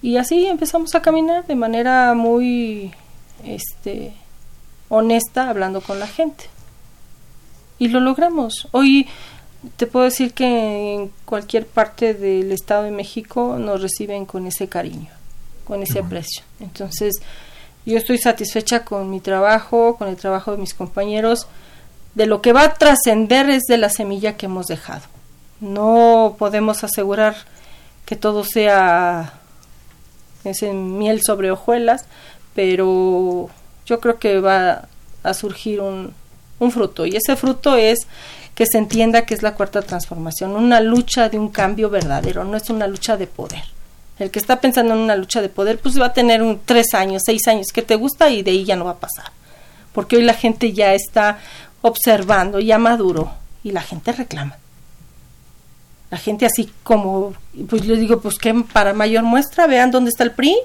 Y así empezamos a caminar de manera muy este honesta hablando con la gente. Y lo logramos. Hoy te puedo decir que en cualquier parte del Estado de México nos reciben con ese cariño, con ese aprecio. Entonces, yo estoy satisfecha con mi trabajo, con el trabajo de mis compañeros. De lo que va a trascender es de la semilla que hemos dejado. No podemos asegurar que todo sea ese miel sobre hojuelas, pero yo creo que va a surgir un, un fruto y ese fruto es que se entienda que es la cuarta transformación, una lucha de un cambio verdadero, no es una lucha de poder. El que está pensando en una lucha de poder, pues va a tener un tres años, seis años que te gusta y de ahí ya no va a pasar. Porque hoy la gente ya está observando, ya maduro y la gente reclama. La gente así como, pues le digo, pues que para mayor muestra, vean dónde está el PRI,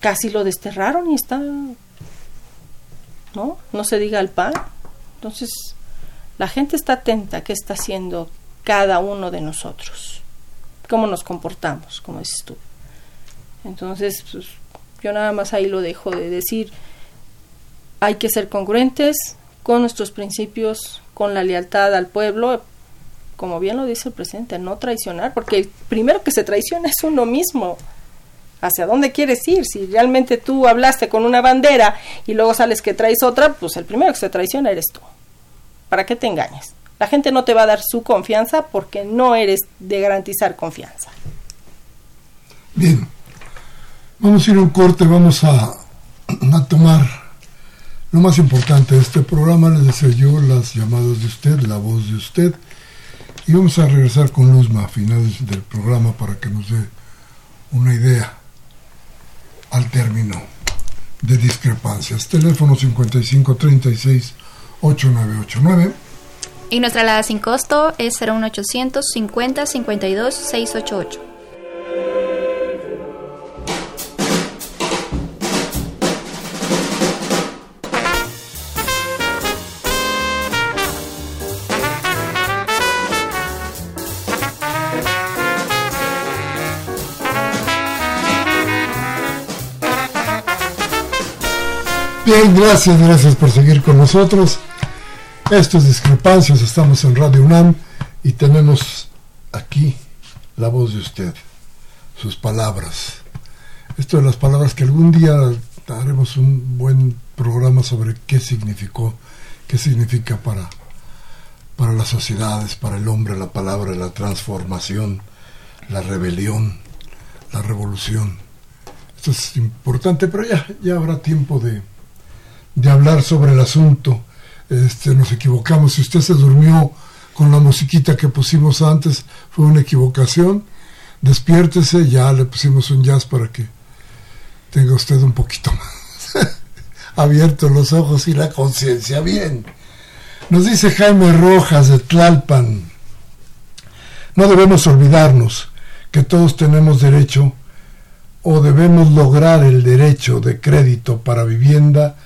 casi lo desterraron y está, ¿no? No se diga el PAN. Entonces, La gente está atenta a qué está haciendo cada uno de nosotros, cómo nos comportamos, como dices tú. Entonces, pues, yo nada más ahí lo dejo de decir, hay que ser congruentes con nuestros principios, con la lealtad al pueblo, como bien lo dice el presidente, no traicionar, porque el primero que se traiciona es uno mismo. ¿Hacia dónde quieres ir? Si realmente tú hablaste con una bandera y luego sales que traes otra, pues el primero que se traiciona eres tú. ¿Para qué te engañes? La gente no te va a dar su confianza porque no eres de garantizar confianza. Bien, vamos a ir a un corte, vamos a, a tomar lo más importante de este programa, les deseo yo las llamadas de usted, la voz de usted, y vamos a regresar con Luzma a finales del programa para que nos dé una idea al término de discrepancias. Teléfono 5536 8989 y nuestra alada sin costo es 01800 50 52 688. Gracias, gracias por seguir con nosotros. Estas discrepancias, estamos en Radio UNAM y tenemos aquí la voz de usted, sus palabras. Esto de las palabras que algún día haremos un buen programa sobre qué significó, qué significa para, para las sociedades, para el hombre, la palabra, la transformación, la rebelión, la revolución. Esto es importante, pero ya, ya habrá tiempo de, de hablar sobre el asunto este, nos equivocamos. Si usted se durmió con la musiquita que pusimos antes, fue una equivocación. Despiértese, ya le pusimos un jazz para que tenga usted un poquito más <laughs> abiertos los ojos y la conciencia. Bien. Nos dice Jaime Rojas de Tlalpan. No debemos olvidarnos que todos tenemos derecho o debemos lograr el derecho de crédito para vivienda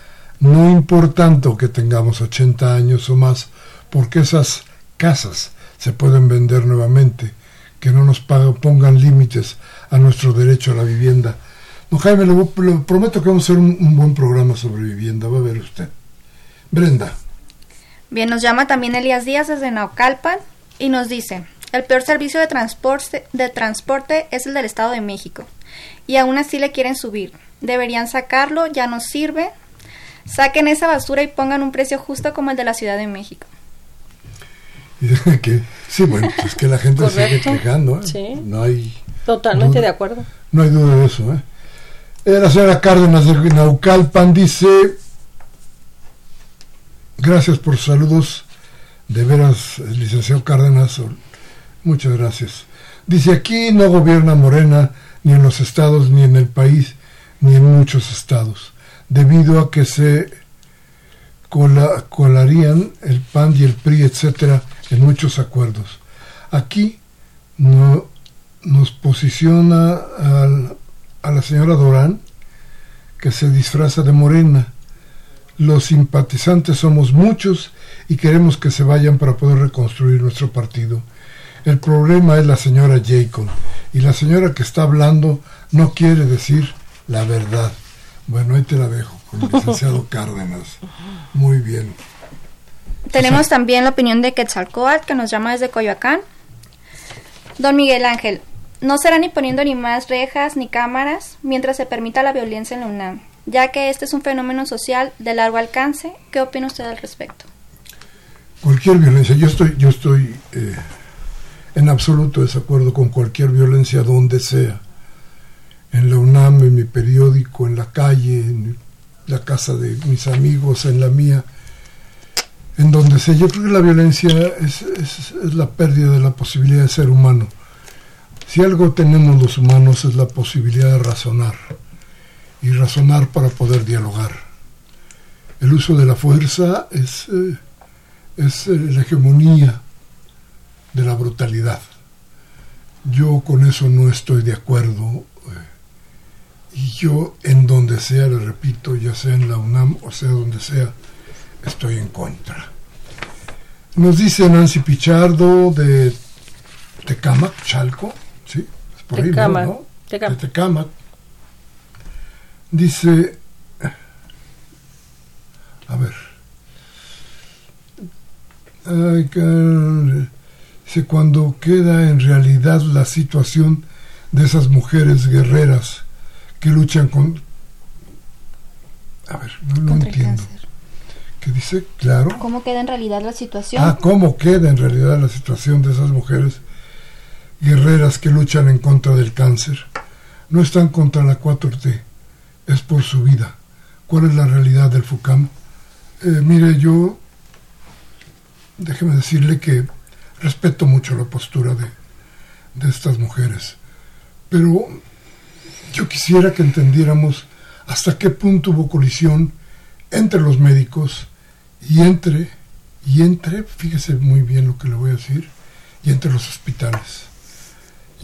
no importando que tengamos 80 años o más, porque esas casas se pueden vender nuevamente, que no nos pongan límites a nuestro derecho a la vivienda. No, Jaime, le, prometo que vamos a hacer un, buen programa sobre vivienda, va a ver usted. Brenda. Bien, nos llama también Elías Díaz desde Naucalpan y nos dice, el peor servicio de transporte, de transporte es el del Estado de México y aún así le quieren subir. Deberían sacarlo, ya no sirve, Saquen esa basura y pongan un precio justo como el de la Ciudad de México. <laughs> que, sí, bueno, pues es que la gente se sigue quejando. ¿eh? No hay. Totalmente de acuerdo. No hay duda de eso. ¿eh? eh la señora Cárdenas de Naucalpan dice: Gracias por sus saludos. De veras, licenciado Cárdenas, muchas gracias. Dice: Aquí no gobierna Morena, ni en los estados, ni en el país, ni en muchos estados debido a que se colarían el PAN y el PRI, etcétera, en muchos acuerdos. Aquí no, nos posiciona a la señora Dorán, que se disfraza de morena. Los simpatizantes somos muchos y queremos que se vayan para poder reconstruir nuestro partido. El problema es la señora Jacob y la señora que está hablando no quiere decir la verdad. Bueno, ahí te la dejo con el licenciado <laughs> Cárdenas. Muy bien. Tenemos también la opinión de Quetzalcoatl, que nos llama desde Coyoacán. Don Miguel Ángel, no será ni poniendo ni más rejas ni cámaras mientras se permita la violencia en la UNAM, ya que este es un fenómeno social de largo alcance. ¿Qué opina usted al respecto? Cualquier violencia, yo estoy, yo estoy eh, en absoluto desacuerdo con cualquier violencia donde sea en la UNAM, en mi periódico, en la calle, en la casa de mis amigos, en la mía, en donde sé. Yo creo que la violencia es, es, la pérdida de la posibilidad de ser humano. Si algo tenemos los humanos es la posibilidad de razonar y razonar para poder dialogar. El uso de la fuerza es, eh, es eh, la hegemonía de la brutalidad. Yo con eso no estoy de acuerdo y yo en donde sea, le repito, ya sea en la UNAM o sea donde sea, estoy en contra. Nos dice Nancy Pichardo de Tecama, Chalco, ¿sí? Es por ahí, ¿no? Tecama. De Tecama. Dice, a ver, dice, cuando queda en realidad la situación de esas mujeres guerreras que luchan con... A ver, no, lo entiendo. ¿Qué dice? Claro. ¿Cómo queda en realidad la situación? Ah, ¿cómo queda en realidad la situación de esas mujeres guerreras que luchan en contra del cáncer? No están contra la 4T, es por su vida. ¿Cuál es la realidad del FUCAM? Eh, mire, yo, déjeme decirle que respeto mucho la postura de, de estas mujeres, pero yo quisiera que entendiéramos hasta qué punto hubo colisión entre los médicos y entre, y entre, fíjese muy bien lo que le voy a decir, y entre los hospitales.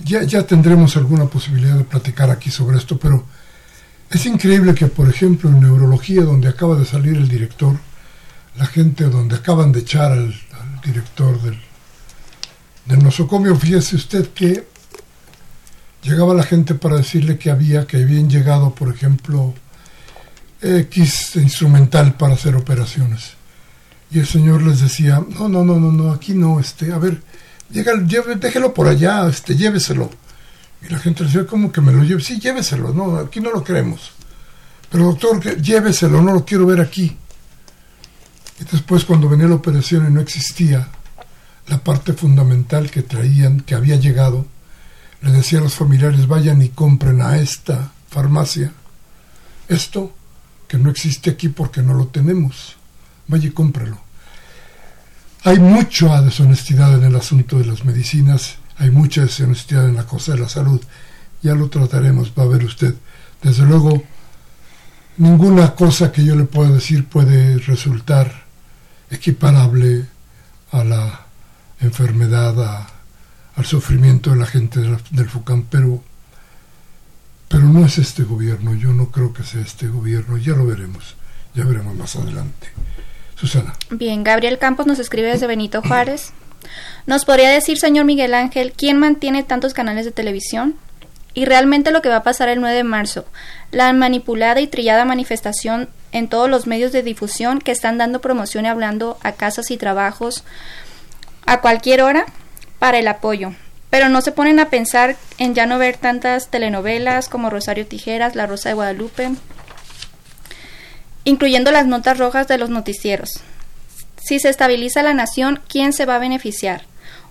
Ya, ya tendremos alguna posibilidad de platicar aquí sobre esto, pero es increíble que, por ejemplo, en neurología, donde acaba de salir el director, la gente donde acaban de echar al, director del, del nosocomio, fíjese usted que llegaba la gente para decirle que había, que habían llegado, por ejemplo, X instrumental para hacer operaciones. Y el señor les decía, no, no, no, no, no, aquí no, este, a ver, llega, déjelo por allá, este, lléveselo. Y la gente decía, ¿cómo que me lo lleve? Sí, lléveselo, no, aquí no lo queremos. Pero doctor, lléveselo, no lo quiero ver aquí. Y después cuando venía la operación y no existía la parte fundamental que traían, que había llegado, le decía a los familiares, vayan y compren a esta farmacia esto que no existe aquí porque no lo tenemos. Vaya y cómpralo. Hay mucha deshonestidad en el asunto de las medicinas, hay mucha deshonestidad en la cosa de la salud. Ya lo trataremos, va a ver usted. Desde luego, ninguna cosa que yo le pueda decir puede resultar equiparable a la enfermedad, a, al sufrimiento de la gente del, FUCAM, pero, pero no es este gobierno, yo no creo que sea este gobierno, ya lo veremos, ya veremos más adelante. Susana. Bien, Gabriel Campos nos escribe desde Benito Juárez. ¿Nos podría decir, señor Miguel Ángel, quién mantiene tantos canales de televisión? Y realmente lo que va a pasar el 9 de marzo, la manipulada y trillada manifestación en todos los medios de difusión que están dando promoción y hablando a casas y trabajos a cualquier hora, para el apoyo, pero no se ponen a pensar en ya no ver tantas telenovelas como Rosario Tijeras, La Rosa de Guadalupe, incluyendo las notas rojas de los noticieros. Si se estabiliza la nación, ¿quién se va a beneficiar?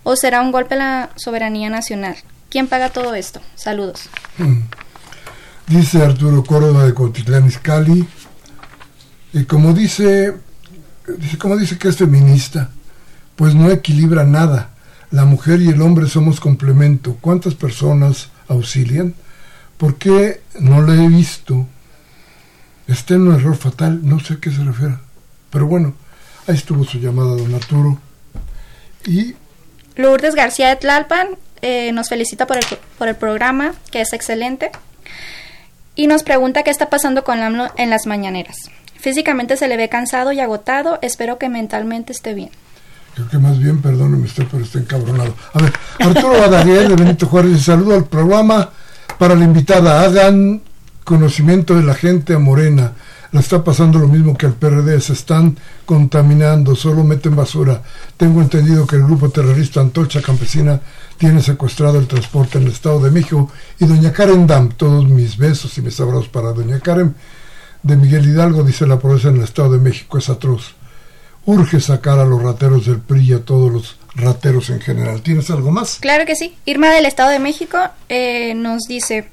¿O será un golpe a la soberanía nacional? ¿Quién paga todo esto? Saludos. Mm. Dice Arturo Córdoba de Cotitlán Izcalli, y como dice, como dice que es feminista, pues no equilibra nada la mujer y el hombre somos complemento. ¿Cuántas personas auxilian? ¿Por qué no le he visto? Está en un error fatal, no sé a qué se refiere. Pero bueno, ahí estuvo su llamada, don Arturo. Y. Lourdes García de Tlalpan eh, nos felicita por el, por el programa, que es excelente. Y nos pregunta qué está pasando con AMLO en las mañaneras. Físicamente se le ve cansado y agotado, espero que mentalmente esté bien. Creo que más bien, perdóneme usted, pero está encabronado. A ver, Arturo Badaguer de Benito Juárez, saludo al programa para la invitada. Hagan conocimiento de la gente a Morena. La está pasando lo mismo que al PRD, se están contaminando, solo meten basura. Tengo entendido que el grupo terrorista Antorcha Campesina tiene secuestrado el transporte en el Estado de México y doña Karen Dam, todos mis besos y mis abrazos para doña Karen de Miguel Hidalgo, dice la pobreza en el Estado de México, es atroz urge sacar a los rateros del PRI y a todos los rateros en general. ¿Tienes algo más? Claro que sí. Irma del Estado de México eh, nos dice,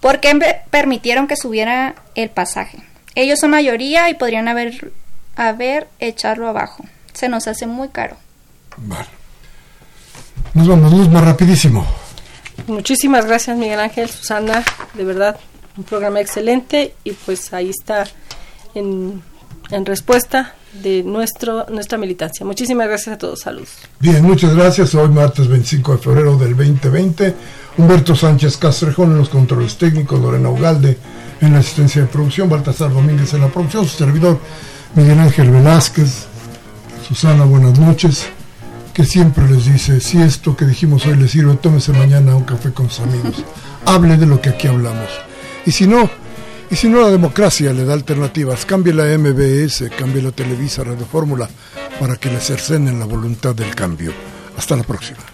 ¿por qué permitieron que subiera el pasaje? Ellos son mayoría y podrían haber, haber echarlo abajo. Se nos hace muy caro. Vale. Nos vamos, Luz, más rapidísimo. Muchísimas gracias, Miguel Ángel, Susana. De verdad, un programa excelente y pues ahí está en, en respuesta de nuestro, nuestra militancia. Muchísimas gracias a todos. Saludos. Bien, muchas gracias. Hoy martes 25 de febrero del 2020. Humberto Sánchez Castrejón en los controles técnicos, Lorena Ugalde en la asistencia de producción, Baltasar Domínguez en la producción, su servidor Miguel Ángel Velázquez. Susana, buenas noches. que siempre les dice, si esto que dijimos hoy le sirve, tómese mañana un café con sus amigos. <laughs> Hable de lo que aquí hablamos. Y si no, y si no la democracia le da alternativas, cambie la MBS, cambie la Televisa Radio Fórmula para que le cercenen la voluntad del cambio. Hasta la próxima.